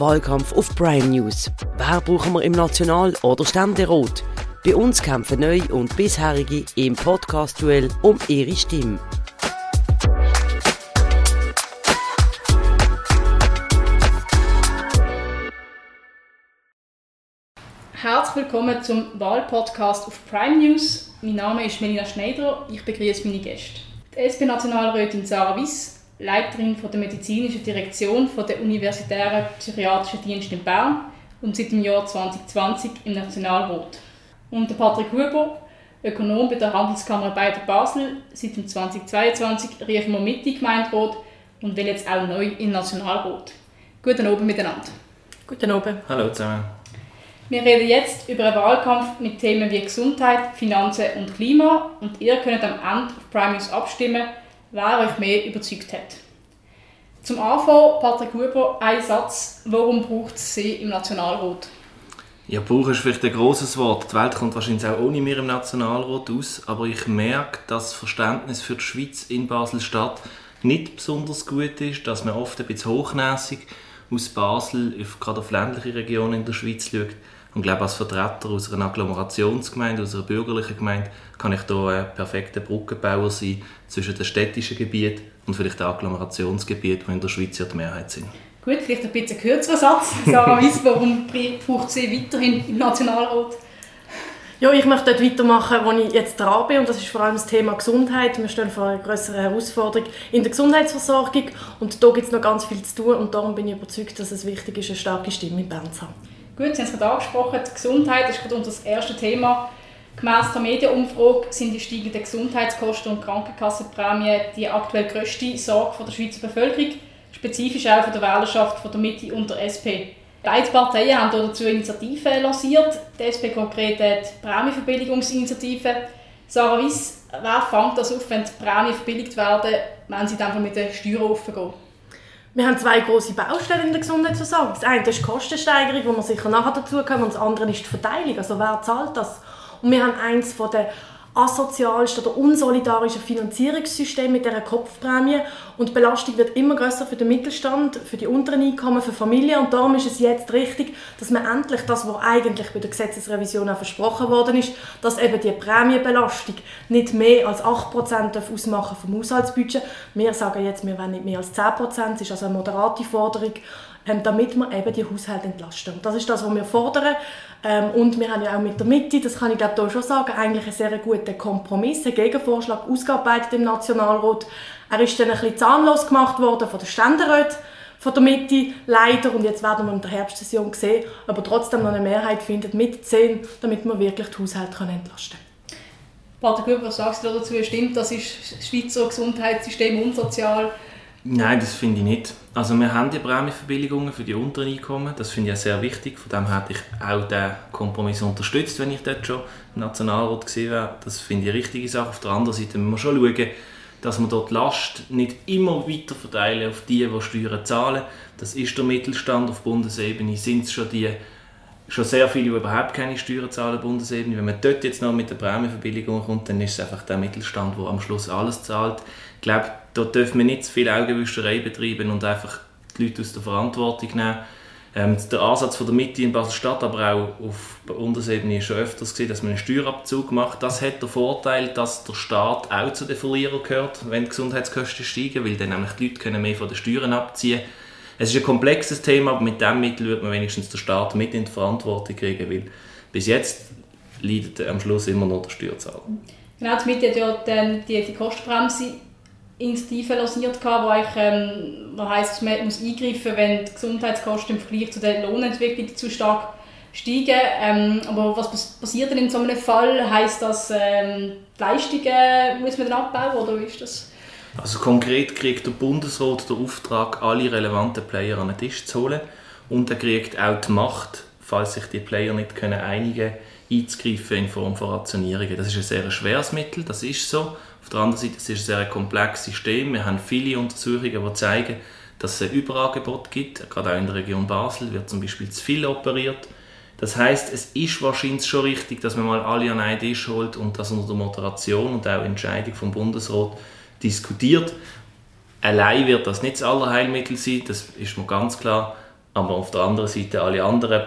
Wahlkampf auf Prime News. Wer brauchen wir im National- oder Ständerat? Bei uns kämpfen neu und bisherige im Podcast-Duell um ihre Stimme. Herzlich willkommen zum Wahlpodcast auf Prime News. Mein Name ist Melina Schneider. Ich begrüße meine Gäste. Die SP-Nationalrätin Sarah Wiss, Leiterin von der medizinischen Direktion von der Universitären Psychiatrischen Dienst in Bern und seit dem Jahr 2020 im Nationalrat. Und der Patrick Huber, Ökonom bei der Handelskammer Baden Basel, seit dem 2022 riefen wir mit in Gemeinderat und will jetzt auch neu im Nationalrat. Guten Abend miteinander. Guten Abend. Hallo zusammen. Wir reden jetzt über einen Wahlkampf mit Themen wie Gesundheit, Finanzen und Klima und ihr könnt am Ende auf Prime News abstimmen, wer euch mehr überzeugt hat. Zum Anfang, Patrick Huber, ein Satz. Warum braucht es Sie im Nationalrat? Ja, brauchen ist vielleicht ein grosses Wort. Die Welt kommt wahrscheinlich auch ohne mir im Nationalrat aus, aber ich merke, dass das Verständnis für die Schweiz in Basel-Stadt nicht besonders gut ist, dass man oft ein bisschen hochnäsig aus Basel, gerade auf ländliche Regionen in der Schweiz schaut. Und ich glaube, als Vertreter aus einer Agglomerationsgemeinde, aus einer bürgerlichen Gemeinde, kann ich hier ein perfekter Brückenbauer sein zwischen dem städtischen Gebiet und vielleicht dem Agglomerationsgebiet, wo in der Schweiz ja die Mehrheit sind. Gut, vielleicht ein bisschen kürzerer Satz. Sarah Weiss, warum braucht sie weiterhin im Nationalrat? Ja, ich möchte dort weitermachen, wo ich jetzt dran bin. Und das ist vor allem das Thema Gesundheit. Wir stehen vor einer größeren Herausforderung in der Gesundheitsversorgung. Und da gibt es noch ganz viel zu tun. Und darum bin ich überzeugt, dass es wichtig ist, eine starke Stimme in Bern zu haben. Gut, Sie haben es gerade angesprochen, die Gesundheit ist gerade unser erstes Thema. Gemäss der Medienumfrage sind die steigenden Gesundheitskosten und Krankenkassenprämien die aktuell grösste Sorge der Schweizer Bevölkerung, spezifisch auch von der Wählerschaft von der Mitte und der SP. Beide Parteien haben dazu Initiativen lanciert. Die SP konkret die Prämienverbilligungsinitiative. Sarah Weiss, wer fängt das auf, wenn die Prämien verbilligt werden, wenn sie dann mit den Steuern aufgehen? Wir haben zwei große Baustellen in der Gesundheitsversorgung. Das eine ist die Kostensteigerung, wo wir sicher nachher dazu kommen, und das andere ist die Verteilung. Also wer zahlt das? Und wir haben eins von den asozialsten oder unsolidarischen Finanzierungssystem mit dieser Kopfprämie. Und die Belastung wird immer größer für den Mittelstand, für die unteren Einkommen, für Familien. Und darum ist es jetzt richtig, dass man endlich das, was eigentlich bei der Gesetzesrevision auch versprochen worden ist, dass eben die Prämienbelastung nicht mehr als 8% ausmachen vom Haushaltsbudget. Wir sagen jetzt, wir wollen nicht mehr als 10%, das ist also eine moderate Forderung ähm, damit wir eben die Haushalte entlasten. Das ist das, was wir fordern. Ähm, und wir haben ja auch mit der Mitte, das kann ich glaube schon sagen, eigentlich einen sehr guten Kompromiss, einen Gegenvorschlag ausgearbeitet im Nationalrat. Er ist dann ein bisschen zahnlos gemacht worden von den Ständeräten von der Mitte, leider. Und jetzt werden wir in der Herbstsession sehen, aber trotzdem noch eine Mehrheit findet mit 10, damit wir wirklich die Haushalte entlasten können. Pater Küber, was sagst du dazu? Stimmt, das ist das Schweizer Gesundheitssystem unsozial? Nein, das finde ich nicht. Also wir haben die Prämienverbilligungen für die unteren Einkommen, das finde ich sehr wichtig. Von dem hätte ich auch den Kompromiss unterstützt, wenn ich dort schon Nationalrat gesehen wäre. Das finde ich eine richtige Sache. Auf der anderen Seite müssen wir schon schauen, dass wir dort Last nicht immer weiter verteilen auf die, die Steuern zahlen. Das ist der Mittelstand auf Bundesebene, sind es schon die schon sehr viele, die überhaupt keine Steuern zahlen auf Bundesebene. Wenn man dort jetzt noch mit der Prämienverbilligung kommt, dann ist es einfach der Mittelstand, der am Schluss alles zahlt. Ich glaube, dort dürfen wir nicht zu viel Augenwischerei betreiben und einfach die Leute aus der Verantwortung nehmen. Ähm, der Ansatz von der Mitte in Basel-Stadt, aber auch auf Bundesebene ist schon öfters gesehen, dass man einen Steuerabzug macht. Das hat den Vorteil, dass der Staat auch zu den Verlierern gehört, wenn die Gesundheitskosten steigen, weil dann nämlich die Leute können mehr von den Steuern abziehen. Es ist ein komplexes Thema, aber mit diesem Mittel wird man wenigstens den Staat mit in die Verantwortung kriegen, weil bis jetzt leidet am Schluss immer noch der Steuerzahler. Genau, die Mitte hat ja die, die Kostenbremse Initiative lanciert, wo, eigentlich, ähm, wo heisst, man muss eingreifen, wenn die Gesundheitskosten im Vergleich zu der Lohnentwicklung zu stark steigen. Ähm, aber was passiert denn in so einem Fall? Heißt das, ähm, die Leistungen muss man dann abbauen oder wie ist das? Also konkret kriegt der Bundesrat den Auftrag, alle relevanten Player an den Tisch zu holen und er kriegt auch die Macht, falls sich die Player nicht können einigen einzugreifen in Form von Rationierungen. Das ist ein sehr schweres Mittel, das ist so. Auf der anderen Seite ist es ein sehr komplexes System. Wir haben viele Untersuchungen, die zeigen, dass es ein Überangebot gibt. Gerade auch in der Region Basel wird zum Beispiel zu viel operiert. Das heißt, es ist wahrscheinlich schon richtig, dass man mal alle an einen Tisch holt und das unter der Moderation und auch Entscheidung vom Bundesrat diskutiert. Allein wird das nicht das Allerheilmittel sein, das ist mir ganz klar. Aber auf der anderen Seite alle anderen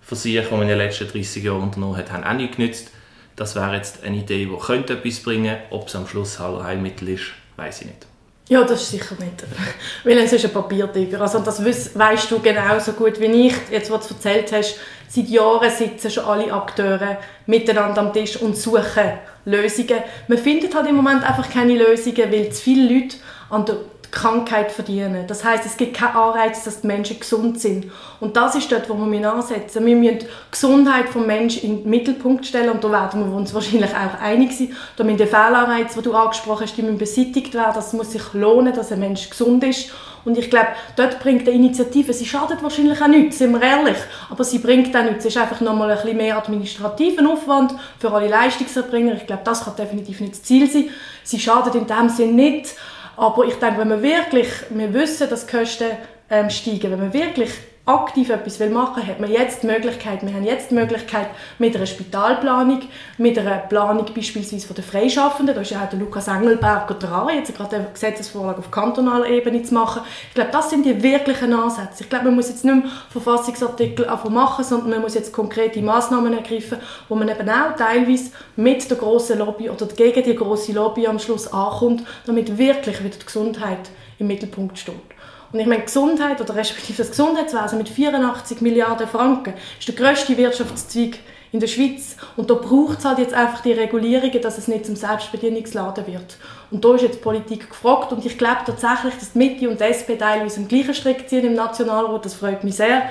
Versuche, die man in den letzten 30 Jahren unternommen hat, haben auch nicht genützt. Das wäre jetzt eine Idee, die könnte etwas bringen könnte. Ob es am Schluss Heilmittel ist, weiß ich nicht. Ja, das ist sicher nicht. Weil es ist ein Papiertiger. Also das weißt du genauso gut wie ich. Jetzt, was du erzählt hast, seit Jahren sitzen schon alle Akteure miteinander am Tisch und suchen Lösungen. Man findet halt im Moment einfach keine Lösungen, weil zu viele Leute an der Krankheit verdienen. Das heißt, es gibt keinen Anreiz, dass die Menschen gesund sind. Und das ist dort, wo wir ansetzen Wir müssen die Gesundheit des Menschen in den Mittelpunkt stellen und da werden wir uns wahrscheinlich auch einig sein. Da müssen die Fehlanreize, die du angesprochen hast, die müssen beseitigt werden. Das muss sich lohnen, dass ein Mensch gesund ist. Und ich glaube, dort bringt die Initiative, sie schadet wahrscheinlich auch nichts, sind wir ehrlich, aber sie bringt auch nichts. Es ist einfach nochmal ein bisschen mehr administrativen Aufwand für alle Leistungserbringer. Ich glaube, das kann definitiv nicht das Ziel sein. Sie schadet in dem Sinne nicht, aber ich denke, wenn wir wirklich, wir wissen, dass die Kosten ähm, steigen, wenn wir wirklich aktiv etwas machen will, hat man jetzt die Möglichkeit, wir haben jetzt die Möglichkeit mit einer Spitalplanung, mit einer Planung beispielsweise von den Freischaffenden, da ist ja auch der Lukas Engelberger dran, jetzt gerade eine Gesetzesvorlage auf kantonaler Ebene zu machen. Ich glaube, das sind die wirklichen Ansätze. Ich glaube, man muss jetzt nicht mehr Verfassungsartikel machen, sondern man muss jetzt konkrete Massnahmen ergreifen, wo man eben auch teilweise mit der grossen Lobby oder gegen die grosse Lobby am Schluss ankommt, damit wirklich wieder die Gesundheit im Mittelpunkt steht. Und ich meine, Gesundheit oder respektive das Gesundheitswesen mit 84 Milliarden Franken ist der grösste Wirtschaftszweig in der Schweiz. Und da braucht es halt jetzt einfach die Regulierungen, dass es nicht zum Selbstbedienungsladen wird. Und da ist jetzt Politik gefragt und ich glaube tatsächlich, dass die Mitte und die SP teilweise im gleichen Strick ziehen im Nationalrat, das freut mich sehr.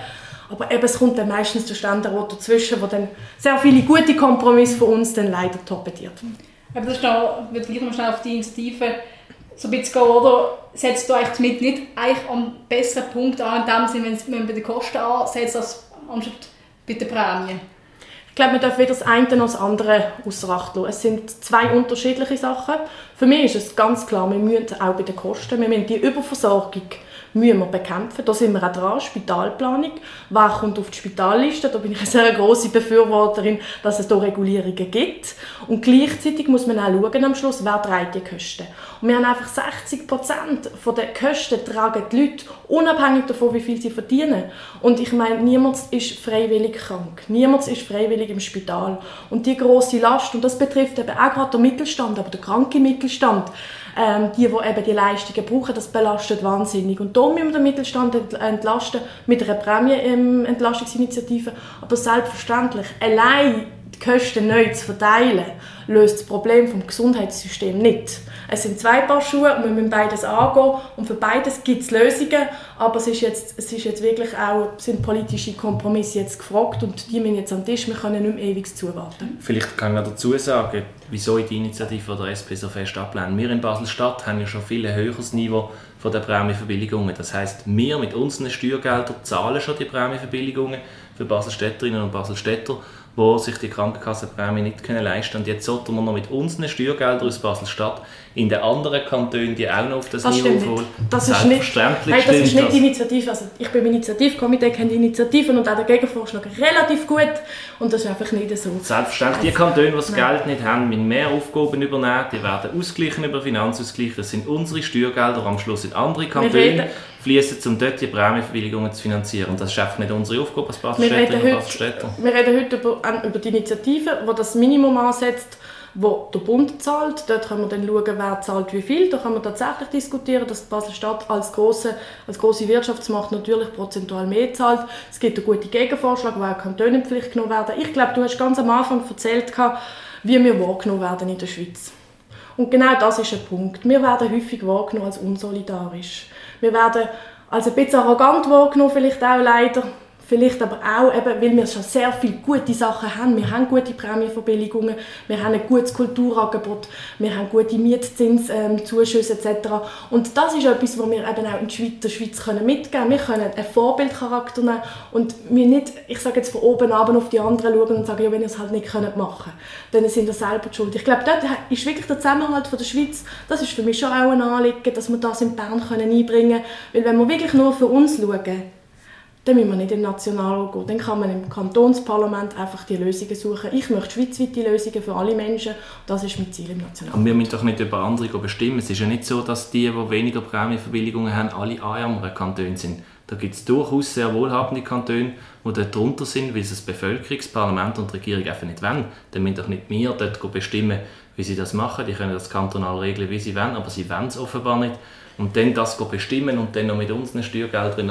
Aber eben, es kommt dann meistens der Ständerat dazwischen, wo dann sehr viele gute Kompromisse von uns dann leider torpediert. Aber das ist noch, ich würde schnell auf die Initiative so ein bisschen oder? Setzt du eigentlich mit nicht eigentlich am besseren Punkt an, in dem Sinne, wenn man bei den Kosten ansetzt, als anstatt bei den Prämien? Ich glaube, man darf weder das eine noch das andere außer Acht lassen. Es sind zwei unterschiedliche Sachen. Für mich ist es ganz klar, wir müssen auch bei den Kosten, wir müssen die Überversorgung müssen wir bekämpfen. Da sind wir auch dran, Spitalplanung. Wer kommt auf die Spitalliste? Da bin ich eine sehr große Befürworterin, dass es da Regulierungen gibt. Und gleichzeitig muss man auch schauen am Schluss, wer trägt die Kosten. Und wir haben einfach 60 Prozent der Kosten tragen die Leute, unabhängig davon, wie viel sie verdienen. Und ich meine, niemand ist freiwillig krank. Niemand ist freiwillig im Spital. Und die große Last, und das betrifft eben auch gerade den Mittelstand, aber den kranken Mittelstand, ähm, die, die eben die Leistungen brauchen, das belastet wahnsinnig. Und da müssen wir den Mittelstand entlasten mit einer Prämienentlastungsinitiative. Aber selbstverständlich, allein die Kosten neu zu verteilen, löst das Problem vom Gesundheitssystem nicht. Es sind zwei Paar Schuhe und wir müssen beides angehen und für beides gibt es Lösungen, aber es ist jetzt, es ist jetzt wirklich auch, sind politische Kompromisse jetzt gefragt und die müssen jetzt am Tisch, wir können nicht mehr ewig zuwarten. Vielleicht kann ich dazu sagen, wieso ich die Initiative der SP so fest ablehne. Wir in Basel-Stadt haben ja schon viel höheres Niveau von der Prämieverbilligungen. Das heißt, wir mit unseren Steuergeldern zahlen schon die Prämieverbilligungen für Basel-Städterinnen und Basel-Städter die sich die Krankenkassenprämie nicht können leisten können. Und jetzt sollten wir noch mit unseren Steuergeldern aus Basel-Stadt in den anderen Kantonen die auch noch auf das, das Niveau holen. Das ist nicht, hey, das ist nicht die Initiative. Also ich bin im Initiativkomitee, kenne die Initiativen und auch der Gegenvorschlag relativ gut und das ist einfach nicht so. Selbstverständlich, die Kantone, die das Nein. Geld nicht haben, müssen mehr Aufgaben übernehmen, die werden ausgleichen über Finanzausgleich. Das sind unsere Steuergelder, am Schluss in andere Kantone fließen, um dort die Prämienverbilligungen zu finanzieren. Und das ist einfach nicht unsere Aufgabe als Bastelstädterinnen und Bastelstädter. Wir reden heute über, über die Initiative, die das Minimum ansetzt, wo der Bund zahlt. Dort können wir dann schauen, wer zahlt wie viel. Da kann man tatsächlich diskutieren, dass Basel-Stadt als große, als große Wirtschaftsmacht natürlich prozentual mehr zahlt. Es gibt einen guten Gegenvorschlag, wo auch Kantone in Pflicht genommen werden. Ich glaube, du hast ganz am Anfang erzählt, wie wir wahrgenommen werden in der Schweiz. Und genau das ist ein Punkt. Wir werden häufig wahrgenommen als unsolidarisch. Wir werden als ein bisschen arrogant wahrgenommen, vielleicht auch leider. Vielleicht aber auch, eben, weil wir schon sehr viele gute Sachen haben. Wir haben gute Prämienverbilligungen, wir haben ein gutes Kulturangebot, wir haben gute Mietzinszuschüsse ähm, etc. Und das ist etwas, was wir eben auch in der Schweiz, können mitgeben können. Wir können einen Vorbildcharakter nehmen und wir nicht, ich sage jetzt von oben ab auf die anderen schauen und sagen, ja, wenn ihr es halt nicht könnt machen dann sind ihr selber schuld. Ich glaube, dort ist wirklich der Zusammenhalt von der Schweiz, das ist für mich schon auch ein Anliegen, dass wir das in Bern können einbringen können. Weil wenn wir wirklich nur für uns schauen, dann müssen wir nicht in Nationalrat gehen. Dann kann man im Kantonsparlament einfach die Lösungen suchen. Ich möchte schweizweite Lösungen für alle Menschen. Das ist mein Ziel im Nationalrat. Und wir müssen doch nicht über andere bestimmen. Es ist ja nicht so, dass die, die weniger Prämienverbilligungen haben, alle armere Kantone sind. Da gibt es durchaus sehr wohlhabende Kantone, die dort drunter sind, weil es das Bevölkerungsparlament und die Regierung einfach nicht wollen. Dann müssen doch nicht wir dort bestimmen, wie sie das machen. Die können das kantonal regeln, wie sie wollen, aber sie wollen es offenbar nicht. Und dann das bestimmen und dann noch mit unseren Steuergeldern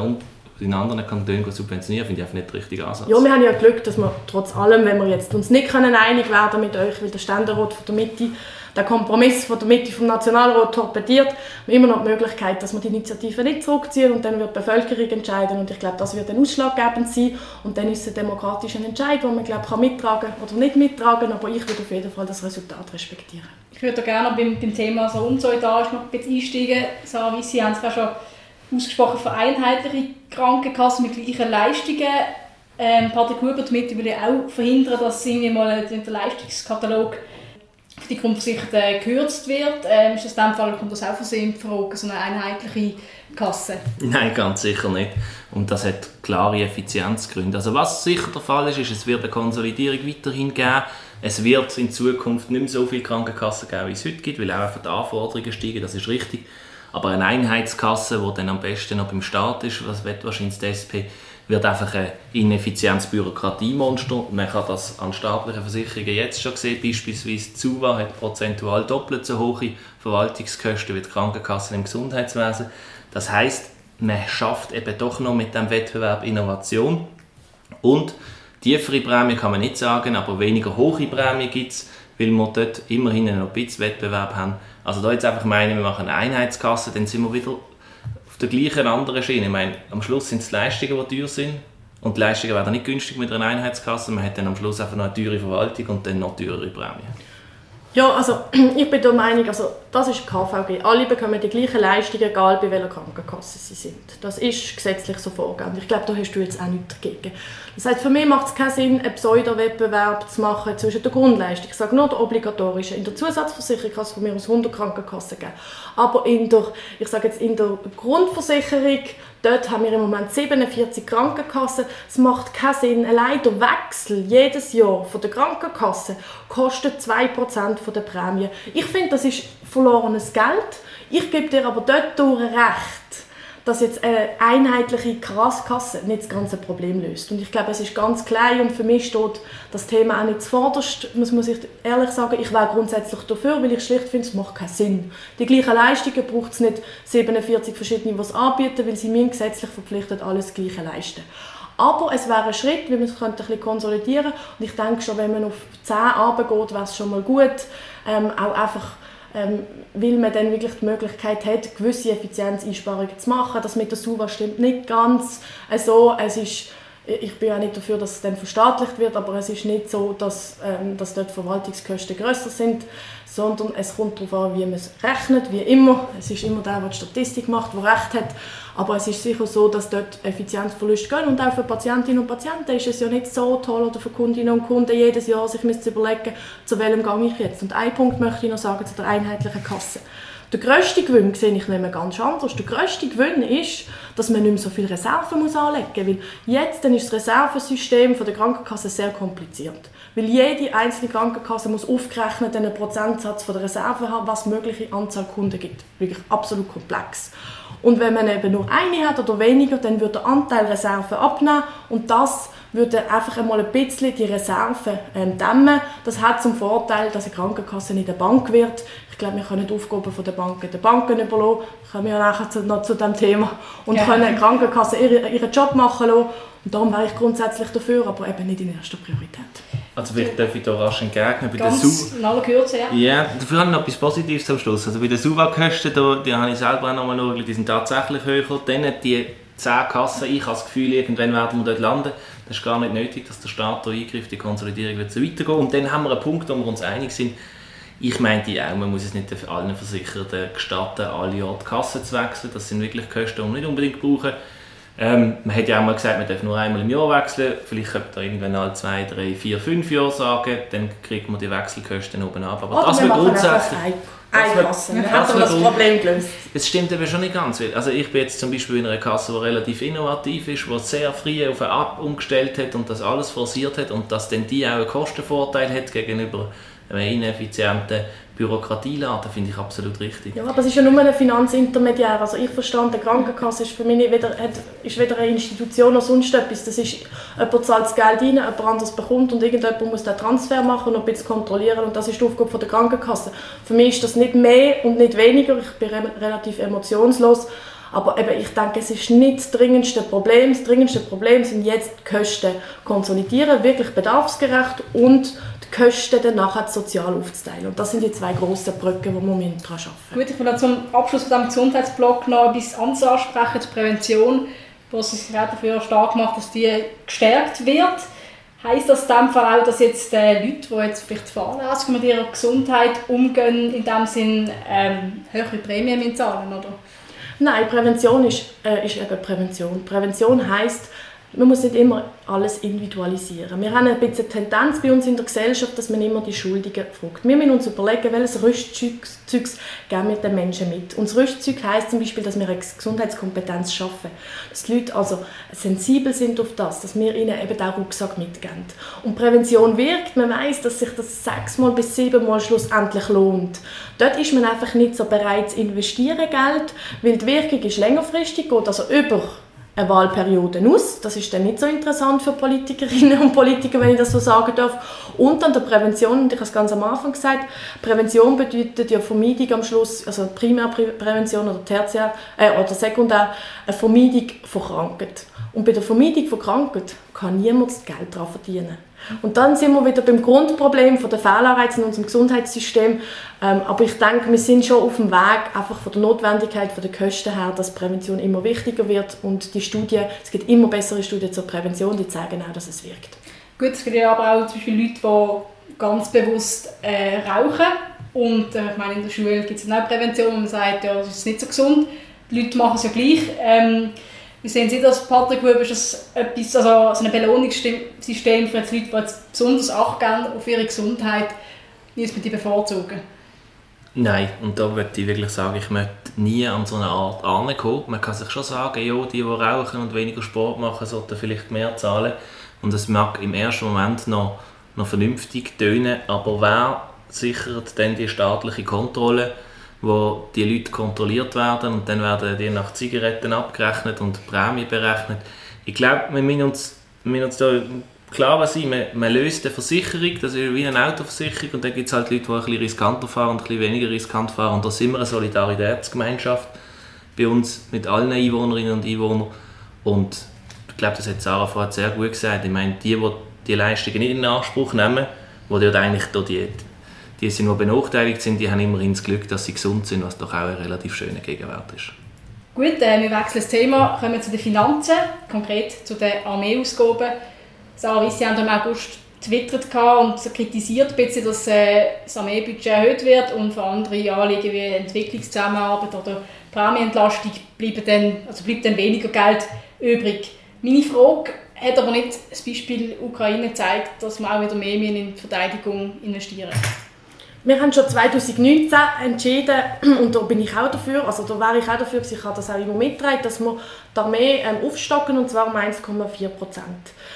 in anderen Kantonen subventionieren, finde ich einfach nicht der richtige Ansatz. Ja, wir haben ja Glück, dass wir trotz allem, wenn wir jetzt uns nicht können einig werden mit euch, weil der Ständerat von der Mitte der Kompromiss von der Mitte vom Nationalrat torpediert, wir immer noch die Möglichkeit, dass wir die Initiative nicht zurückziehen und dann wird die Bevölkerung entscheiden und ich glaube, das wird ein ausschlaggebend sein und dann ist es ein demokratischer Entscheid, den man glaube kann mittragen oder nicht mittragen, aber ich würde auf jeden Fall das Resultat respektieren. Ich würde gerne beim, beim Thema so Unsolidarisch noch ein bisschen einsteigen. Sarah Wissi haben es ja schon ausgesprochen vereinheitliche Krankenkassen mit gleichen Leistungen. Ähm, Patrick Huber damit will auch verhindern, dass irgendwie mal der Leistungskatalog für die Grundversicherten gekürzt wird. Ähm, ist das in dem Fall, kommt das auch für Sie in Frage, so eine einheitliche Kasse? Nein, ganz sicher nicht. Und das hat klare Effizienzgründe. Also was sicher der Fall ist, ist, es wird eine Konsolidierung weiterhin geben. Es wird in Zukunft nicht mehr so viele Krankenkassen geben, wie es heute gibt, weil auch einfach die Anforderungen steigen, das ist richtig. Aber eine Einheitskasse, die dann am besten noch beim Staat ist, was wird wahrscheinlich die SP, wird einfach ein ineffizientes Bürokratiemonster. Man kann das an staatlichen Versicherungen jetzt schon sehen. Beispielsweise die ZUWA hat prozentual doppelt so hohe Verwaltungskosten wie die Krankenkassen im Gesundheitswesen. Das heißt, man schafft eben doch noch mit dem Wettbewerb Innovation. Und tiefere Prämie kann man nicht sagen, aber weniger hohe Prämie gibt es, weil wir dort immerhin noch ein bisschen Wettbewerb haben also da jetzt einfach meinen, wir machen eine Einheitskasse, dann sind wir wieder auf der gleichen anderen Schiene. Ich meine, am Schluss sind es Leistungen, die teuer sind. Und die Leistungen werden nicht günstig mit einer Einheitskasse. Man hat dann am Schluss einfach noch eine teure Verwaltung und dann noch teurere Prämien. Ja, also ich bin der Meinung, also das ist KVG. Alle bekommen die gleichen Leistungen, egal bei welcher Krankenkasse sie sind. Das ist gesetzlich so vorgegeben. Ich glaube, da hast du jetzt auch nichts dagegen. Das heißt, für mich macht es keinen Sinn, einen Pseudo-Wettbewerb zu machen zwischen der Grundleistung. Ich sage nur der obligatorische. In der Zusatzversicherung kann es von mir aus 100 Krankenkassen geben. Aber in der, ich sage jetzt in der Grundversicherung Dort haben wir im Moment 47 Krankenkassen. Es macht keinen Sinn. Allein der Wechsel jedes Jahr von der Krankenkasse kostet 2% der Prämie. Ich finde, das ist verlorenes Geld. Ich gebe dir aber dort recht dass jetzt eine einheitliche Kasse nicht das ganze Problem löst. Und ich glaube, es ist ganz klein und für mich steht das Thema auch nicht zuvorderst, muss man sich ehrlich sagen. Ich wäre grundsätzlich dafür, weil ich schlicht finde, es macht keinen Sinn. Die gleichen Leistungen braucht es nicht 47 verschiedene, die es anbieten, weil sie mir gesetzlich verpflichtet, alles das Gleiche leisten. Aber es wäre ein Schritt, wie man es könnte ein bisschen konsolidieren Und ich denke schon, wenn man auf 10 runtergeht, wäre es schon mal gut. Ähm, auch einfach ähm, weil man dann wirklich die Möglichkeit hat, gewisse Effizienzeinsparungen zu machen. Das mit der SUVA stimmt nicht ganz so. Es ist, ich bin auch nicht dafür, dass es dann verstaatlicht wird, aber es ist nicht so, dass, ähm, dass dort Verwaltungskosten größer sind sondern es kommt darauf an, wie man es rechnet, wie immer. Es ist immer der, der die Statistik macht, der Recht hat. Aber es ist sicher so, dass dort Effizienzverluste gehen. Und auch für Patientinnen und Patienten ist es ja nicht so toll, oder für Kundinnen und Kunden jedes Jahr sich zu überlegen, zu welchem Gang ich jetzt. Und einen Punkt möchte ich noch sagen zu der einheitlichen Kasse. Der grösste Gewinn sehe ich nicht ganz anders. Der grösste Gewinn ist, dass man nicht mehr so viel Reserven anlegen muss. Weil jetzt dann ist das Reservensystem der Krankenkasse sehr kompliziert. Weil jede einzelne Krankenkasse muss aufgerechnet einen Prozentsatz von der Reserve haben, was mögliche Anzahl Kunden gibt. Wirklich absolut komplex. Und wenn man eben nur eine hat oder weniger, dann wird der Anteil Reserve abnehmen und das würde einfach einmal ein bisschen die Reserve ähm, dämmen. Das hat zum Vorteil, dass eine Krankenkasse nicht eine Bank wird. Ich glaube, wir können die Aufgaben der Banken den Banken überlassen. Kommen wir nachher zu, noch zu diesem Thema. Und ja. können Krankenkassen ihre, ihren Job machen lassen. Und darum wäre ich grundsätzlich dafür, aber eben nicht in erster Priorität. Also vielleicht darf ich da rasch entgegnen. Bei Ganz der in aller Kürze, ja. Ja, dafür habe ich noch etwas Positives am Schluss. Also bei den SUVA-Kosten, die habe ich selber auch noch mal geschaut, die sind tatsächlich höher. Dann die 10 Kassen, ich habe das Gefühl, irgendwann werden wir dort landen. Das ist gar nicht nötig, dass der Staat da eingreift, die Konsolidierung wird so weitergehen. Und dann haben wir einen Punkt, wo wir uns einig sind. Ich meinte auch, man muss es nicht allen Versicherten gestatten, alle Jahre die Kasse zu wechseln. Das sind wirklich Kosten, die wir nicht unbedingt brauchen. Ähm, man hat ja auch mal gesagt, man darf nur einmal im Jahr wechseln. Vielleicht könnte man irgendwann alle zwei, drei, vier, fünf Jahre sagen. Dann kriegt man die Wechselkosten oben ab. Aber Oder das wird grundsätzlich... Einpassen. Dann hat das Problem gelöst. Das stimmt aber schon nicht ganz. Also ich bin jetzt zum Beispiel in einer Kasse, die relativ innovativ ist, die sehr früh auf eine App umgestellt hat und das alles forciert hat und dass dann die auch einen Kostenvorteil hat gegenüber ineffizienten Bürokratie laden, finde ich absolut richtig. Ja, aber es ist ja nur ein Finanzintermediär. Also ich verstand, die Krankenkasse ist für mich weder, hat, ist weder eine Institution noch sonst etwas. Das ist, jemand zahlt das Geld rein, jemand anderes bekommt und irgendjemand muss den Transfer machen und ein bisschen kontrollieren und das ist die Aufgabe der Krankenkasse. Für mich ist das nicht mehr und nicht weniger. Ich bin re relativ emotionslos. Aber eben, ich denke, es ist nicht das dringendste Problem. Das dringendste Problem sind jetzt die Kosten konsolidieren, wirklich bedarfsgerecht und Kosten dann nachher sozial aufzuteilen. Und das sind die zwei grossen Brücken, die wir daran arbeiten müssen. Gut, ich will zum Abschluss von diesem Gesundheitsblock noch etwas anderes ansprechen, die Prävention, wo es sich dafür stark macht, dass die gestärkt wird. Heißt das in dem Fall auch, dass jetzt äh, Leute, die jetzt vielleicht fahrlässig mit ihrer Gesundheit umgehen, in dem Sinn ähm, höhere Prämien zahlen, oder? Nein, Prävention ist, äh, ist eben Prävention. Prävention heißt, man muss nicht immer alles individualisieren. Wir haben ein bisschen Tendenz bei uns in der Gesellschaft, dass man immer die Schuldigen fragt. Wir müssen uns überlegen, welches Rüstzeug geben wir den Menschen mit. Und das Rüstzeug heisst zum Beispiel, dass wir eine Gesundheitskompetenz schaffen. Dass die Leute also sensibel sind auf das, dass wir ihnen eben den Rucksack mitgeben. Und Prävention wirkt. Man weiß, dass sich das sechsmal bis siebenmal schlussendlich lohnt. Dort ist man einfach nicht so bereit zu investieren, Geld, weil die Wirkung ist längerfristig, geht also über eine Wahlperiode aus. Das ist dann nicht so interessant für Politikerinnen und Politiker, wenn ich das so sagen darf. Und dann der Prävention, und ich habe es ganz am Anfang gesagt, Prävention bedeutet ja Vermeidung am Schluss, also Primärprävention oder Tertiär äh, oder Sekundär, eine Vermeidung von Krankheit. Und bei der Vermeidung von Krankheit kann niemand Geld daran verdienen. Und dann sind wir wieder beim Grundproblem der Fehlanreiz in unserem Gesundheitssystem. Ähm, aber ich denke, wir sind schon auf dem Weg, einfach von der Notwendigkeit, von den Kosten her, dass Prävention immer wichtiger wird. Und die Studien, es gibt immer bessere Studien zur Prävention, die zeigen auch, dass es wirkt. Gut, es gibt ja aber auch zum Beispiel Leute, die ganz bewusst äh, rauchen. Und äh, ich meine, in der Schule gibt es auch Prävention, man sagt, ja, das ist nicht so gesund. Die Leute machen es ja gleich. Ähm, wie sehen Sie das, Patrick Huber? Ist das etwas, also so ein Belohnungssystem für Leute, die jetzt besonders Acht geben auf ihre Gesundheit, wie es mit die bevorzugen? Nein, und da würde ich wirklich sagen, ich möchte nie an so eine Art ankommen. Man kann sich schon sagen, ja, die, die rauchen und weniger Sport machen, sollten vielleicht mehr zahlen. Und das mag im ersten Moment noch, noch vernünftig tönen, aber wer sichert denn die staatliche Kontrolle? Wo die Leute kontrolliert werden und dann werden die nach Zigaretten abgerechnet und Prämie berechnet. Ich glaube, wir müssen uns, wir müssen uns da klar sein, man, man löst eine Versicherung, das ist wie eine Autoversicherung und dann gibt es halt Leute, die ein bisschen riskanter fahren und ein bisschen weniger riskant fahren. Und da sind wir eine Solidaritätsgemeinschaft bei uns mit allen Einwohnerinnen und Einwohnern. Und ich glaube, das hat Sarah vorhin sehr gut gesagt, ich meine, die, die die Leistungen nicht in Anspruch nehmen, die dort eigentlich die die sind, die benachteiligt sind, die haben immerhin das Glück, dass sie gesund sind, was doch auch ein relativ schöner Gegenwert ist. Gut, äh, wir wechseln das Thema, kommen zu den Finanzen, konkret zu den Armeeausgaben. Sarah Wissi haben im August getwittert und kritisiert bisschen, dass äh, das Armeebudget erhöht wird und für andere Anliegen wie Entwicklungszusammenarbeit oder Prämienentlastung bleibt dann, also bleibt dann weniger Geld übrig. Meine Frage hat aber nicht das Beispiel Ukraine gezeigt, dass man auch wieder mehr in die Verteidigung investieren wir haben schon 2019 entschieden, und da bin ich auch dafür, also da wäre ich auch dafür, ich habe das auch immer mitgetragen, dass wir die Armee ähm, aufstocken, und zwar um 1,4 Prozent.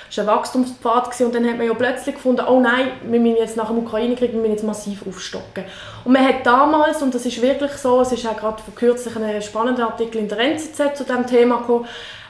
Das war ein Wachstumspfad und dann hat man ja plötzlich gefunden, oh nein, wir müssen jetzt nach dem Ukraine-Krieg wir müssen jetzt massiv aufstocken. Und man hat damals, und das ist wirklich so, es ist auch gerade vor kürzlich ein spannender Artikel in der NZZ zu diesem Thema gekommen,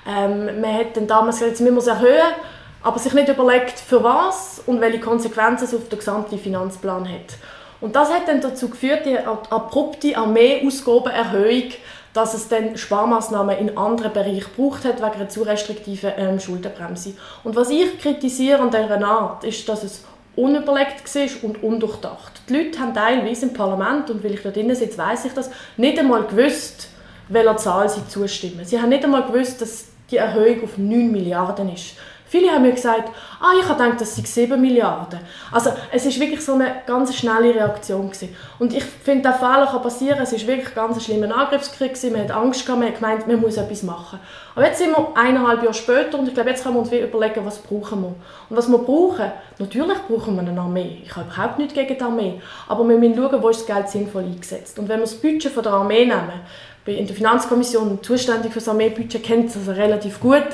ähm, man hat dann damals gesagt, jetzt müssen wir es erhöhen, aber sich nicht überlegt, für was und welche Konsequenzen es auf den gesamten Finanzplan hat. Und das hat dann dazu geführt, die abrupte Armeeausgabenerhöhung, dass es dann Sparmaßnahmen in anderen Bereichen braucht hat, wegen einer zu restriktiven ähm, Schuldenbremse. Und was ich kritisiere an dieser Art, ist, dass es unüberlegt war und undurchdacht. Die Leute haben teilweise im Parlament, und weil ich da drinnen sitze, weiss ich das, nicht einmal gewusst, welcher Zahl sie zustimmen. Sie haben nicht einmal gewusst, dass die Erhöhung auf 9 Milliarden ist. Viele haben mir gesagt, ah, ich habe gedacht, das sind 7 Milliarden. Also es ist wirklich so eine ganz schnelle Reaktion gewesen. Und ich finde, der Fehler kann passieren. Es ist wirklich ganz ein schlimmer Angriffskrieg gewesen. Man hat Angst gehabt, man hat gemeint, man muss etwas machen. Aber jetzt sind wir eineinhalb Jahre später und ich glaube, jetzt können wir uns überlegen, was brauchen wir. Und was wir brauchen, natürlich brauchen wir eine Armee. Ich habe überhaupt nichts gegen die Armee. Aber wir müssen schauen, wo ist das Geld sinnvoll eingesetzt. Und wenn wir das Budget von der Armee nehmen, bin in der Finanzkommission zuständig für das Armeebudget, kennt es also relativ gut,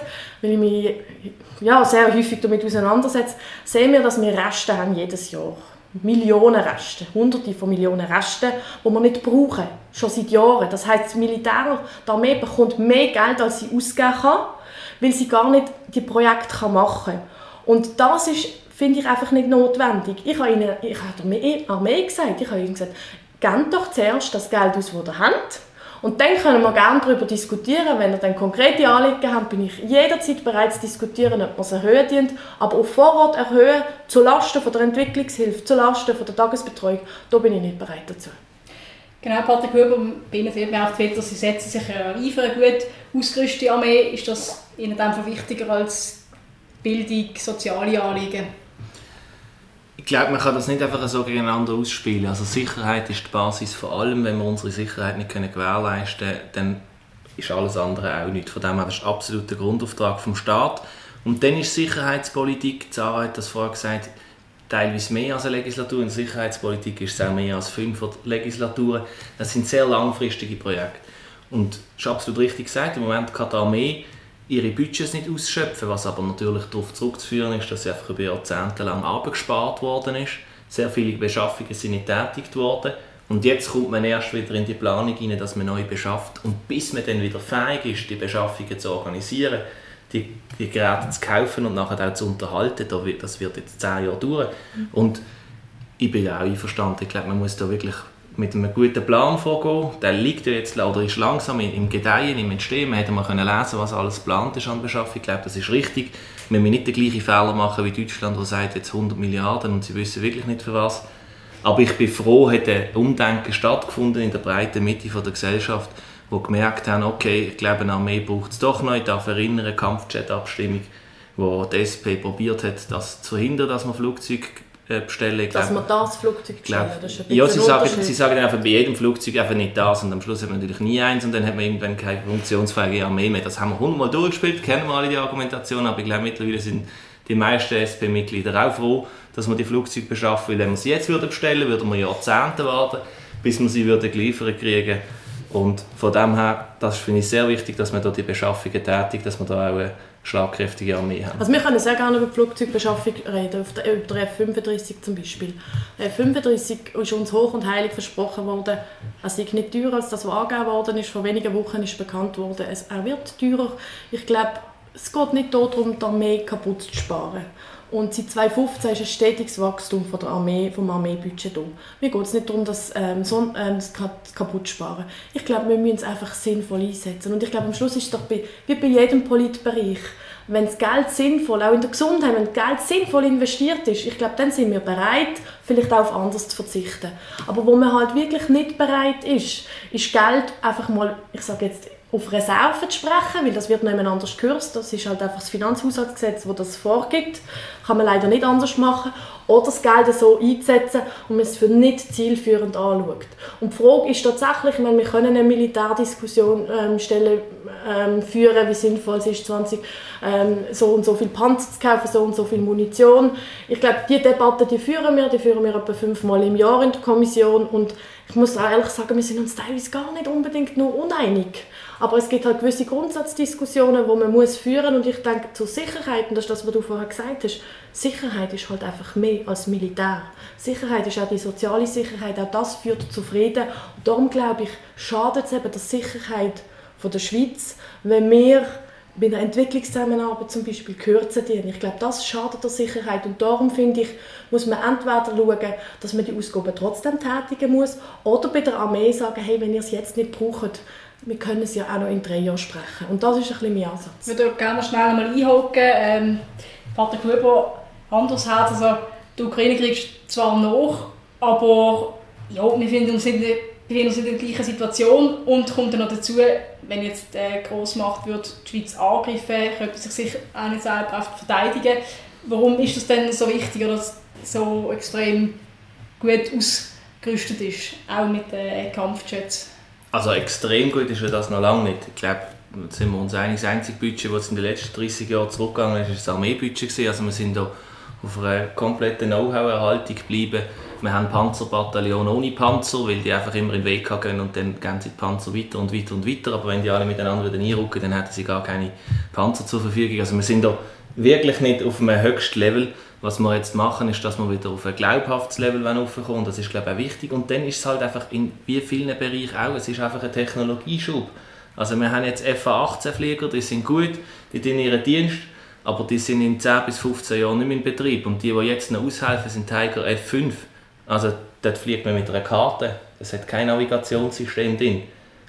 weil ich mich ja, sehr häufig damit auseinandersetze, sehen wir, dass wir Reste haben jedes Jahr. Millionen Resten, hunderte von Millionen Resten, die wir nicht brauchen, schon seit Jahren. Das heißt, das Militär, die Armee bekommt mehr Geld, als sie ausgeben kann, weil sie gar nicht die Projekte machen kann. Und das ist, finde ich, einfach nicht notwendig. Ich habe ihnen, ich habe der Armee gesagt, ich habe ihnen gesagt, gebt doch zuerst das Geld aus, das ihr habt, und dann können wir gerne darüber diskutieren. Wenn ihr dann konkrete Anliegen habt, bin ich jederzeit bereit zu diskutieren, ob man es erhöhen dient. Aber auf Vorrat erhöhen, zulasten der Entwicklungshilfe, zulasten der Tagesbetreuung, da bin ich nicht bereit dazu. Genau, Patrick Huber, bei Ihnen sieht man auf Twitter, Sie setzen sich ein für eine gut ausgerüstete Armee. Ist das Ihnen einfach wichtiger als Bildung, soziale Anliegen? Ich glaube, man kann das nicht einfach so gegeneinander ausspielen. Also Sicherheit ist die Basis von allem. Wenn wir unsere Sicherheit nicht können gewährleisten können, dann ist alles andere auch nicht. Von dem her, das ist absolut der Grundauftrag vom Staat. Und dann ist Sicherheitspolitik, Sarah hat das vorher gesagt, teilweise mehr als eine Legislatur. In Sicherheitspolitik ist es auch mehr als fünf Legislaturen. Das sind sehr langfristige Projekte. Und es ist absolut richtig gesagt, im Moment kann die Armee ihre Budgets nicht ausschöpfen, was aber natürlich darauf zurückzuführen ist, dass sie einfach über Jahrzehnte lang abgespart worden ist. Sehr viele Beschaffungen sind nicht tätigt worden. Und jetzt kommt man erst wieder in die Planung hinein, dass man neu beschafft. Und bis man dann wieder fähig ist, die Beschaffungen zu organisieren, die, die Geräte zu kaufen und nachher auch zu unterhalten, das wird jetzt zehn Jahre dauern. Und ich bin auch einverstanden. Ich glaube, man muss da wirklich mit einem guten Plan vorgehen. Der liegt ja jetzt oder ist langsam im Gedeihen, im Entstehen. Man hätte mal können lesen, was alles geplant ist an Beschaffung. Ich glaube, das ist richtig. Wir müssen nicht den gleichen Fehler machen wie Deutschland, der sagt jetzt 100 Milliarden und sie wissen wirklich nicht für was. Aber ich bin froh, hat ein Umdenken stattgefunden in der breiten Mitte der Gesellschaft, wo gemerkt haben, okay, ich glaube, eine Armee braucht es doch noch. Ich darf erinnern, Kampfjet-Abstimmung, wo die SP probiert hat, das zu verhindern, dass man Flugzeuge bestellen. Dass man das Flugzeug bestellen, das ist ein Ja, sie sagen, sie sagen einfach bei jedem Flugzeug einfach nicht das und am Schluss hat man natürlich nie eins und dann hat man irgendwann keine funktionsfähige Armee mehr. Das haben wir hundertmal durchgespielt, kennen wir alle die Argumentation, aber ich glaube mittlerweile sind die meisten SP-Mitglieder auch froh, dass wir die Flugzeuge beschaffen, weil wenn wir sie jetzt würden bestellen würden, wir Jahrzehnte warten, bis wir sie würden geliefert kriegen und von dem her, das finde ich sehr wichtig, dass man da die Beschaffungen tätigt, dass man da auch schlagkräftige Armee haben. Also wir können sehr gerne über die Flugzeugbeschaffung reden, auf der, über der F-35 zum Beispiel. Der F-35 ist uns hoch und heilig versprochen worden, es ist nicht teurer als das, was angegeben worden ist. Vor wenigen Wochen ist bekannt worden, es, er wird teurer. Ich glaube, es geht nicht darum, die Armee kaputt zu sparen. Und seit 2015 ist ein stetiges Wachstum von der Armee, vom Armeebudget da. Mir geht es nicht darum, dass ähm, so, ähm, das kaputt sparen. Ich glaube, wir müssen es einfach sinnvoll einsetzen. Und ich glaube, am Schluss ist es doch bei, wie bei jedem Politbereich, wenn das Geld sinnvoll, auch in der Gesundheit, wenn das Geld sinnvoll investiert ist, ich glaube, dann sind wir bereit, vielleicht auch auf anderes zu verzichten. Aber wo man halt wirklich nicht bereit ist, ist Geld einfach mal, ich sage jetzt auf Reserven zu sprechen, weil das wird nicht anders gekürzt. Das ist halt einfach das Finanzhaushaltsgesetz, das das vorgibt. Kann man leider nicht anders machen. Oder das Geld so einzusetzen und man es für nicht zielführend anschaut. Und die Frage ist tatsächlich, ich meine, wir können eine Militärdiskussion ähm, stellen, ähm, führen, wie sinnvoll es ist, 20, ähm, so und so viel Panzer zu kaufen, so und so viel Munition. Ich glaube, die Debatte, die führen wir, die führen wir etwa fünfmal im Jahr in der Kommission und ich muss auch ehrlich sagen, wir sind uns teilweise gar nicht unbedingt nur uneinig. Aber es gibt halt gewisse Grundsatzdiskussionen, die man muss führen und ich denke zur Sicherheit, und das ist das, was du vorher gesagt hast, Sicherheit ist halt einfach mehr als Militär. Sicherheit ist auch die soziale Sicherheit, auch das führt zu Frieden. Und darum glaube ich, schadet es eben der Sicherheit von der Schweiz, wenn wir bei der Entwicklungszusammenarbeit zum Beispiel kürzen dienen. Ich glaube, das schadet der Sicherheit und darum finde ich, muss man entweder schauen, dass man die Ausgaben trotzdem tätigen muss oder bei der Armee sagen, hey, wenn ihr es jetzt nicht braucht, wir können es ja auch noch in drei Jahren sprechen. Und das ist ein bisschen mein Ansatz. Ich würde gerne schnell einmal einhaken. Ähm, Pater Gruber, anders Herz, also die Ukraine kriegst zwar noch, aber ja, wir finden uns in der befinden uns in der gleichen Situation und kommt dann noch dazu, wenn jetzt äh, Großmacht wird die Schweiz angreifen, könnte sich sicher auch nicht selber verteidigen. Warum ist das denn so wichtig oder so extrem gut ausgerüstet ist, auch mit den äh, Kampfjets? Also extrem gut ist das noch lange nicht. Ich glaube, sind wir uns einig, das einzige Budget, das in den letzten 30 Jahren zurückgegangen ist, ist das Armeebudget. Also wir sind da auf einer kompletten Know-how-Erhaltung geblieben. Wir haben Panzerbataillon ohne Panzer, weil die einfach immer in den Weg gehen und dann gehen sie die Panzer weiter und weiter und weiter. Aber wenn die alle miteinander wieder einrücken, dann hätten sie gar keine Panzer zur Verfügung. Also wir sind da wirklich nicht auf einem höchsten Level. Was wir jetzt machen, ist, dass wir wieder auf ein glaubhaftes Level raufkommen. Das ist, glaube ich, auch wichtig. Und dann ist es halt einfach in wie vielen Bereichen auch, es ist einfach ein Technologieschub. Also wir haben jetzt FA-18-Flieger, die sind gut, die tun ihren Dienst, aber die sind in 10 bis 15 Jahren nicht mehr in Betrieb. Und die, die jetzt noch aushelfen, sind Tiger F5. Also dort fliegt man mit einer Karte. Es hat kein Navigationssystem drin.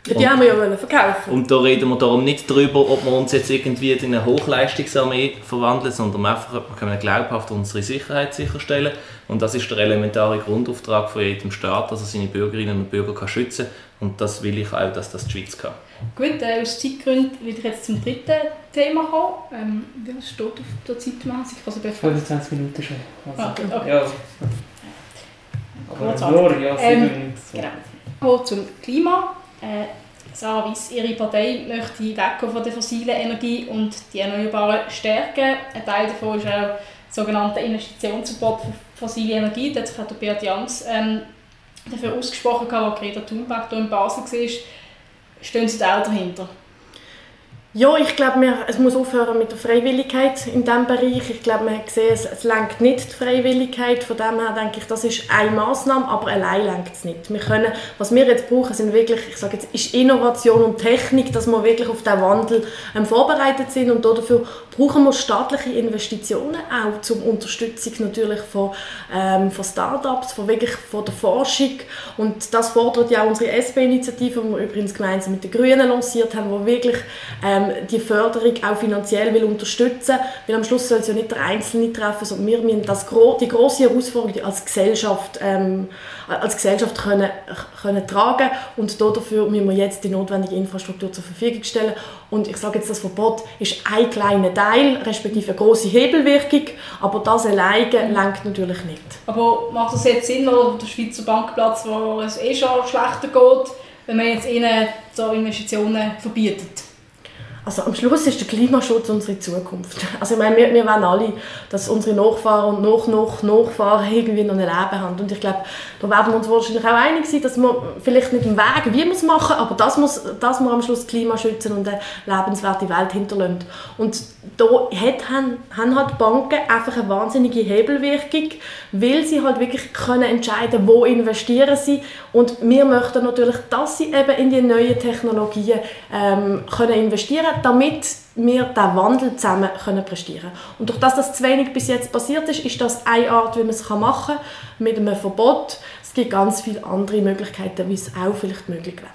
Die und, haben wir ja verkaufen. Und da reden wir darum nicht darüber, ob wir uns jetzt irgendwie in eine Hochleistungsarmee verwandeln, sondern einfach, ob wir können glaubhaft unsere Sicherheit sicherstellen Und das ist der elementare Grundauftrag von jedem Staat, dass er seine Bürgerinnen und Bürger kann schützen kann. Und das will ich auch, dass das die Schweiz kann. Gut, äh, aus Zeitgründen will ich jetzt zum dritten Thema kommen. Ähm, wie steht auf der Zeitmäßig? Also 25 Minuten schon. Also, ah, okay, okay. Ja. Aber nur, ja, ähm, genau. zum Klima. Äh, Weiss, Ihre Partei möchte wegkommen von der fossilen Energie und die Erneuerbaren stärken. Ein Teil davon ist auch sogenannter Investitionsverbot für fossile Energie. Da hat sich der Beat Jans ähm, dafür ausgesprochen, als Greta Thunberg hier in Basel war. Stehen Sie auch dahinter? Ja, ich glaube, es muss aufhören mit der Freiwilligkeit in diesem Bereich. Ich glaube, man hat gesehen, es, lenkt nicht die Freiwilligkeit. Von dem her denke ich, das ist eine Maßnahme, aber allein lenkt es nicht. Wir können, was wir jetzt brauchen, sind wirklich, ich sage jetzt, ist Innovation und Technik, dass wir wirklich auf den Wandel ähm, vorbereitet sind und dafür brauchen wir staatliche Investitionen auch zur Unterstützung natürlich von, ähm, von Startups, von wirklich von der Forschung und das fordert ja auch unsere SP-Initiative, die wir übrigens gemeinsam mit den Grünen lanciert haben, wo wirklich ähm, ähm, die Förderung auch finanziell will unterstützen weil am Schluss soll es ja nicht der Einzelne treffen, sondern wir müssen das, die grosse Herausforderung als Gesellschaft, ähm, als Gesellschaft können, können tragen und dafür müssen wir jetzt die notwendige Infrastruktur zur Verfügung stellen und ich sage jetzt, das Verbot ist ein kleiner Teil, respektive eine grosse Hebelwirkung, aber das alleine lenkt natürlich nicht. Aber macht das jetzt Sinn, oder der Schweizer Bankplatz, wo es eh schon schlechter geht, wenn man jetzt ihnen so Investitionen verbietet? Also am Schluss ist der Klimaschutz unsere Zukunft. Also ich meine, wir, wir wollen alle, dass unsere Nachfahren und nach, nach, Nachfahren irgendwie noch ein Leben haben. Und ich glaube, da werden wir uns wahrscheinlich auch einig sein, dass wir vielleicht nicht im Weg, wie wir es machen, aber dass wir, dass wir am Schluss das Klima schützen und eine lebenswerte Welt hinterlassen. Und da hat, haben, haben halt Banken einfach eine wahnsinnige Hebelwirkung, weil sie halt wirklich können entscheiden wo investieren sie. Und wir möchten natürlich, dass sie eben in die neuen Technologien ähm, können investieren damit wir diesen Wandel zusammen können prestieren können. Und durch das, dass zu wenig bis jetzt passiert ist, ist das eine Art, wie man es machen kann, mit einem Verbot. Es gibt ganz viele andere Möglichkeiten, wie es auch vielleicht möglich wäre.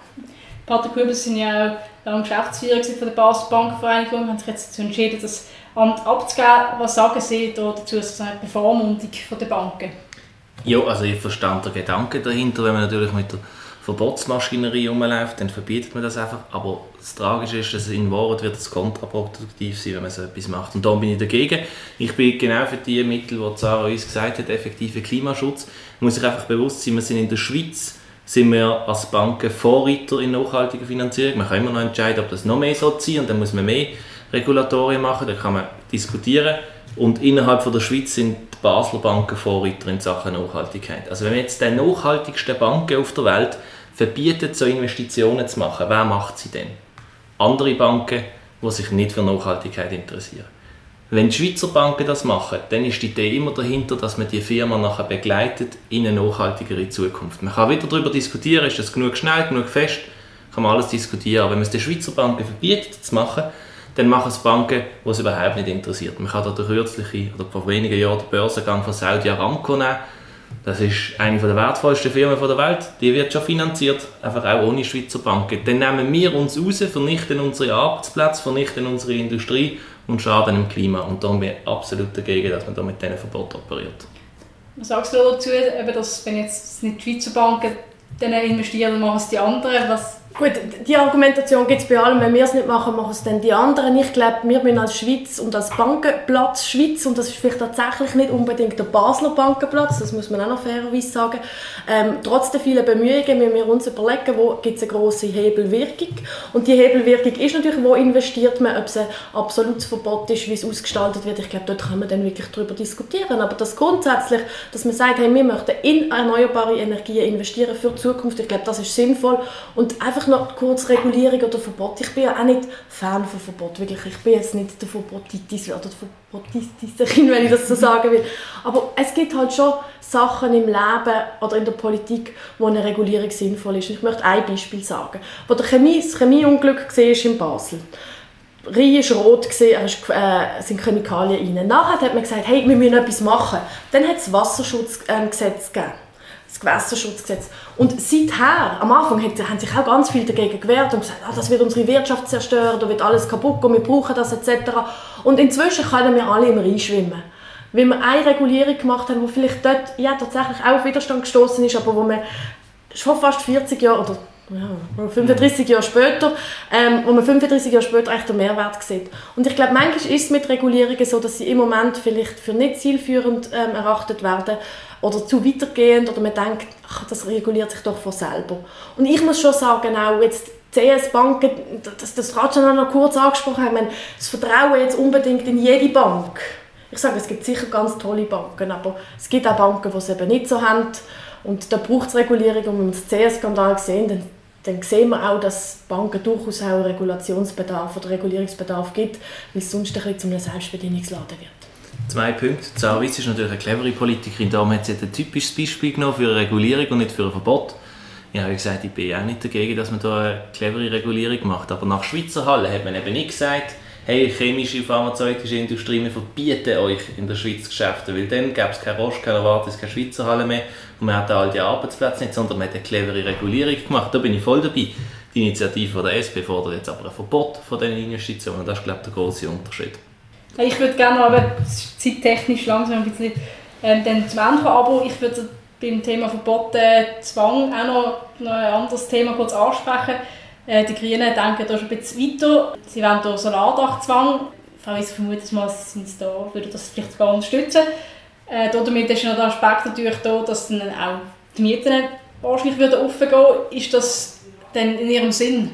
Pater Kübels sind ja auch lange Geschäftsführer von der Basel Bankvereinigung, haben sich jetzt dazu entschieden, das Amt abzugeben. Was sagen Sie dazu, also eine Bevormundung der Banken? Ja, also ich verstand den Gedanken dahinter, wenn man natürlich mit der Verbotsmaschinerie rumläuft, dann verbietet man das einfach. Aber das Tragische ist, dass in Wahrheit wird es kontraproduktiv sein, wenn man so etwas macht. Und da bin ich dagegen. Ich bin genau für die Mittel, die Sarah uns gesagt hat, effektiven Klimaschutz. Man muss sich einfach bewusst sein, wir sind in der Schweiz sind wir als Banken Vorreiter in nachhaltiger Finanzierung. Man kann immer noch entscheiden, ob das noch mehr soll sein und dann muss man mehr Regulatorien machen, da kann man diskutieren. Und innerhalb von der Schweiz sind die Basler Banken Vorreiter in Sachen Nachhaltigkeit. Also wenn wir jetzt die nachhaltigsten Banken auf der Welt verbietet, so Investitionen zu machen, wer macht sie denn? Andere Banken, die sich nicht für Nachhaltigkeit interessieren. Wenn die Schweizer Banken das machen, dann ist die Idee immer dahinter, dass man die Firma nachher begleitet in eine nachhaltigere Zukunft. Man kann wieder darüber diskutieren, ist das genug schnell, genug fest, kann man alles diskutieren. Aber wenn man es den Schweizer Banken verbietet zu machen, dann machen es Banken, die es überhaupt nicht interessiert. Man kann da den kürzlichen oder vor wenigen Jahren den Börsengang von Saudi Aramco nehmen das ist eine der wertvollsten Firmen der Welt. Die wird schon finanziert, einfach auch ohne Schweizer Banken. Dann nehmen wir uns raus, vernichten unsere Arbeitsplätze, vernichten unsere Industrie und schaden dem Klima. Und da sind wir absolut dagegen, dass man da mit diesen Verboten operiert. Was sagst du dazu, dass wenn jetzt nicht die Schweizer Banken dann investieren, machen es die anderen? Was Gut, die Argumentation gibt es bei allem. Wenn wir es nicht machen, machen es dann die anderen. Ich glaube, wir müssen als Schweiz und als Bankenplatz Schweiz, und das ist vielleicht tatsächlich nicht unbedingt der Basler Bankenplatz, das muss man auch noch fairerweise sagen, ähm, trotz der vielen Bemühungen müssen wir uns überlegen, wo gibt es eine grosse Hebelwirkung. Und die Hebelwirkung ist natürlich, wo investiert man, ob es ein absolutes Verbot ist, wie es ausgestaltet wird. Ich glaube, dort kann man dann wirklich darüber diskutieren. Aber das grundsätzlich, dass man sagt, hey, wir möchten in erneuerbare Energien investieren für die Zukunft, ich glaube, das ist sinnvoll. Und einfach einfach noch kurz Regulierung oder Verbot. Ich bin ja auch nicht Fan von Verbot, wirklich. Ich bin jetzt nicht der Verbotitis oder der Verbotitiserin, wenn ich das so sagen will. Aber es gibt halt schon Sachen im Leben oder in der Politik, wo eine Regulierung sinnvoll ist. Ich möchte ein Beispiel sagen. Wo der Chemie, das Chemieunglück war in Basel. Rhein war rot, gewesen, äh, sind Chemikalien rein. Nachher hat man gesagt, hey, wir müssen etwas machen. Dann hat es Wasserschutzgesetz gegeben Gewässerschutzgesetz. Und seither, am Anfang haben sich auch ganz viele dagegen gewehrt und gesagt, ah, das wird unsere Wirtschaft zerstören, da wird alles kaputt gehen, wir brauchen das etc. Und inzwischen können wir alle im Rhein schwimmen. Weil wir eine Regulierung gemacht haben, die vielleicht dort ja, tatsächlich auch auf Widerstand gestoßen ist, aber wo man schon fast 40 Jahre oder ja, 35 Jahre später, ähm, wo man 35 Jahre später echt den Mehrwert sieht. Und ich glaube, manchmal ist es mit Regulierungen so, dass sie im Moment vielleicht für nicht zielführend ähm, erachtet werden oder zu weitergehend oder man denkt, ach, das reguliert sich doch von selber. Und ich muss schon sagen, auch jetzt CS-Banken, das, das gerade schon noch kurz angesprochen haben, das Vertrauen jetzt unbedingt in jede Bank. Ich sage, es gibt sicher ganz tolle Banken, aber es gibt auch Banken, die es eben nicht so haben. Und da braucht es Regulierung. Und wenn wir den CS-Skandal sehen, dann, dann sehen wir auch, dass Banken durchaus auch Regulationsbedarf oder Regulierungsbedarf gibt, weil es sonst ein bisschen zu einem Selbstbedienungsladen wird. Zwei Punkte. Wiss ist natürlich eine clevere Politikerin. Darum hat sie ein typisches Beispiel genommen für eine Regulierung und nicht für ein Verbot. Ich habe gesagt, ich bin auch nicht dagegen, dass man da eine clevere Regulierung macht. Aber nach Schweizer Halle hat man eben nicht gesagt, hey, chemische, pharmazeutische Industrie, wir verbieten euch in der Schweiz Geschäfte, weil dann gäbe es keine Roche, keine Novartis, keine Schweizer Halle mehr und man hat all die Arbeitsplätze nicht, sondern man hat eine clevere Regulierung gemacht. Da bin ich voll dabei. Die Initiative der SP fordert jetzt aber ein Verbot von diesen Investitionen. Das ist, glaube ich, der große Unterschied. Ich würde gerne aber zeittechnisch langsam ein bisschen ähm, dann zum Ende kommen, aber ich würde beim Thema Verboten Zwang auch noch, noch ein anderes Thema kurz ansprechen. Äh, die Grünen denken da schon ein bisschen weiter. Sie wollen hier Solardachzwang. Ich vermute mal, sind sie da, würden das vielleicht gar unterstützen. Äh, damit ist noch der Aspekt natürlich da, dass dann auch die Mieten wahrscheinlich wieder offen gehen. Ist das denn in ihrem Sinn?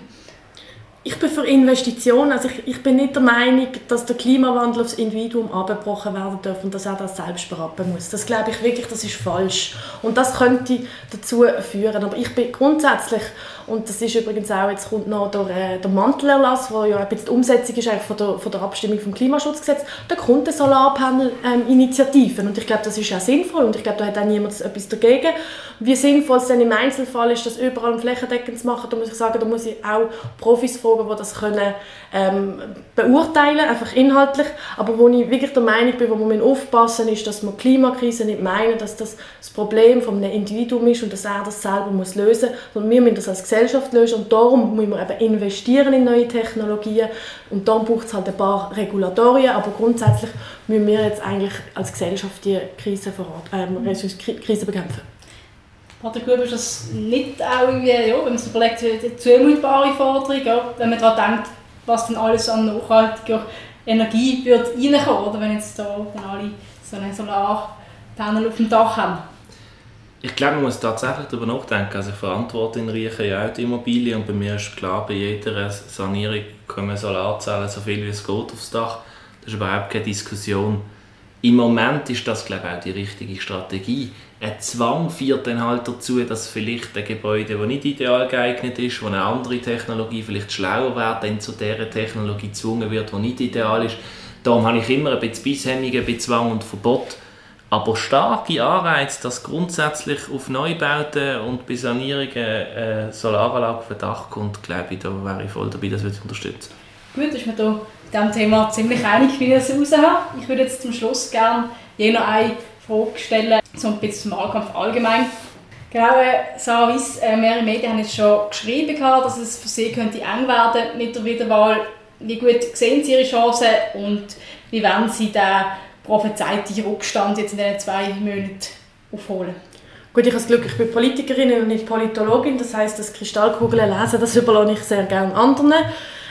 Ich bin für Investitionen. Also ich, ich, bin nicht der Meinung, dass der Klimawandel aufs Individuum abgebrochen werden darf und dass er das selbst berappen muss. Das glaube ich wirklich, das ist falsch. Und das könnte dazu führen. Aber ich bin grundsätzlich und das ist übrigens auch, jetzt kommt noch der, äh, der Mantelerlass, wo ja ein bisschen die Umsetzung ist von der, von der Abstimmung vom Klimaschutzgesetz, da kommt eine Solarpanel-Initiative ähm, und ich glaube, das ist auch sinnvoll und ich glaube, da hat auch niemand etwas dagegen. Wie sinnvoll es dann im Einzelfall ist, das überall flächendeckend zu machen, da muss ich sagen, da muss ich auch Profis fragen, die das können ähm, beurteilen, einfach inhaltlich, aber wo ich wirklich der Meinung bin, wo man aufpassen ist, dass man Klimakrise nicht meinen, dass das das Problem von einem Individuum ist und dass er das selber muss lösen muss, sondern wir müssen das als Gesellschaft lösen und darum muss man eben investieren in neue Technologien. Und dann braucht es halt ein paar Regulatorien, aber grundsätzlich müssen wir jetzt eigentlich als Gesellschaft die Krise, vor ähm, Krise bekämpfen. Patrick Gruber, ist das nicht auch irgendwie, ja, wenn man sich überlegt, eine zumutbare Forderung, ja, wenn man daran denkt, was dann alles an nachhaltiger Energie wird reinkommen, oder wenn jetzt da alle so eine Solarpanel auf dem Dach haben? Ich glaube, man muss tatsächlich darüber nachdenken. Also ich verantworte in Riechen ja auch die Immobilie und bei mir ist klar, bei jeder Sanierung kommen Solarzellen so viel wie es geht aufs Dach. Das ist überhaupt keine Diskussion. Im Moment ist das, glaube ich, auch die richtige Strategie. Ein Zwang führt dann halt dazu, dass vielleicht ein Gebäude, das nicht ideal geeignet ist, wo eine andere Technologie vielleicht schlauer wäre, dann zu dieser Technologie gezwungen wird, die nicht ideal ist. Darum habe ich immer ein bisschen Bisshemmungen bei Zwang und Verbot. Aber starke Anreize, dass grundsätzlich auf Neubauten und bei Sanierungen äh, Solaranlage auf Dach kommt, glaube ich, da wäre ich voll dabei, das zu unterstützen. Gut, ist mir da diesem Thema ziemlich einig, wie ich es raushabe. Ich würde jetzt zum Schluss gerne je noch eine Frage stellen, so ein bisschen zum Wahlkampf allgemein. Genau, äh, Sarah Weiss, äh, mehrere Medien haben jetzt schon geschrieben, dass es für sie könnte eng werden mit der Wiederwahl. Wie gut sehen Sie Ihre Chancen und wie werden Sie den prophezeite Rückstand jetzt in diesen zwei Monaten aufholen? Gut, ich habe das Glück, ich bin Politikerin und nicht Politologin, das heißt, das Kristallkugeln lesen, das überlasse ich sehr gerne anderen.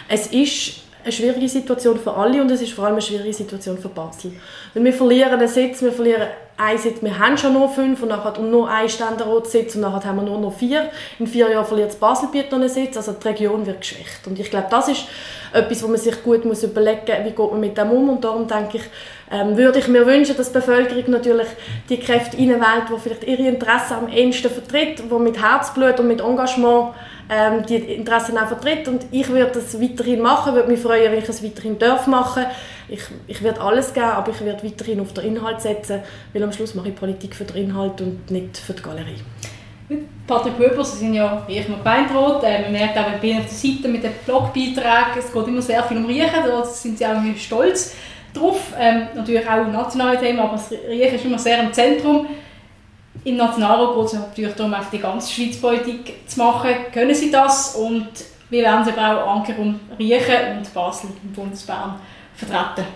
Es ist eine schwierige Situation für alle und es ist vor allem eine schwierige Situation für Basel. Weil wir verlieren einen Sitz, wir verlieren ein Sitz, wir haben schon nur fünf und nachher und nur ein Ständeratssitz und nachher haben wir nur noch vier. In vier Jahren verliert das Baselbiet noch einen Sitz, also die Region wird geschwächt. Und ich glaube, das ist etwas, wo man sich gut muss überlegen muss, wie geht man mit dem um und darum denke ich, ähm, würde ich mir wünschen, dass die Bevölkerung natürlich die Kräfte reinwählt, die vielleicht ihre Interessen am ehesten vertritt, die mit Herzblut und mit Engagement ähm, die Interessen auch vertritt und ich würde das weiterhin machen, würde mich freuen, wenn ich es weiterhin darf machen. Ich, ich werde alles geben, aber ich werde weiterhin auf den Inhalt setzen, weil am Schluss mache ich Politik für den Inhalt und nicht für die Galerie. Patrick Weber, Sie sind ja Riechen Gemeinderat. Äh, man merkt auch bei Ihnen auf der Seite mit den Blogbeiträgen, es geht immer sehr viel um Riechen, da sind Sie auch stolz drauf. Ähm, natürlich auch nationale Themen, aber das Riechen ist immer sehr im Zentrum. Im Nationalrat geht es natürlich darum, auch die ganze Schweizpolitik zu machen. Können Sie das? Und wie werden Sie aber auch Anker um Riechen und Basel im Bundesbahn vertreten?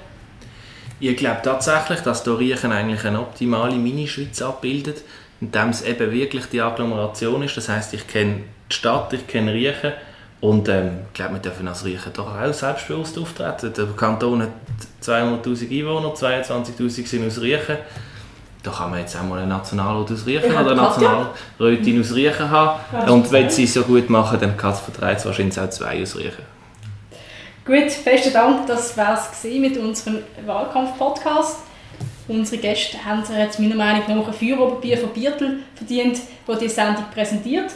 Ich glaube tatsächlich, dass hier Riechen eigentlich eine optimale Mini-Schweiz abbildet indem es eben wirklich die Agglomeration ist. Das heißt, ich kenne die Stadt, ich kenne Riechen und ähm, ich glaube, wir dürfen als Riechen doch auch selbstbewusst auftreten. Der Kanton hat 200'000 Einwohner, 22'000 sind aus Riechen. Da kann man jetzt auch mal einen Nationalrat aus Riechen oder eine Nationalrätin aus Riechen haben. Und wenn sie es so gut machen, dann kann es wahrscheinlich auch zwei aus Riechen. Gut, besten Dank. Das war es mit unserem Wahlkampf-Podcast. Unsere Gäste haben sich jetzt meiner Meinung nach ein Feueroberbier von Biertel verdient, das die Sendung präsentiert.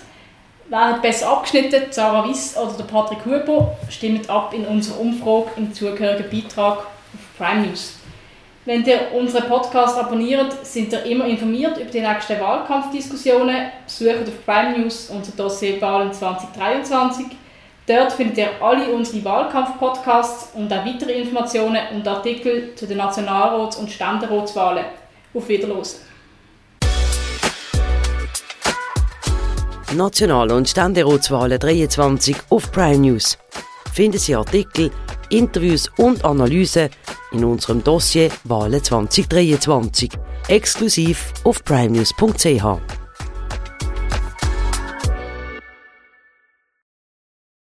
Wer hat besser abgeschnitten, Sarah Wiss oder der Patrick Huber? Stimmt ab in unserer Umfrage im zugehörigen Beitrag auf Prime News. Wenn ihr unseren Podcast abonniert, sind ihr immer informiert über die nächsten Wahlkampfdiskussionen. Besucht auf Prime News unser Dossier Wahlen 2023 Dort findet ihr alle unsere Wahlkampf-Podcasts und auch weitere Informationen und Artikel zu den Nationalrats- und Ständeratswahlen. Auf Wiederhören. National- und Ständeratswahlen 23 auf Prime News. Finden Sie Artikel, Interviews und Analysen in unserem Dossier Wahlen 2023. Exklusiv auf primenews.ch.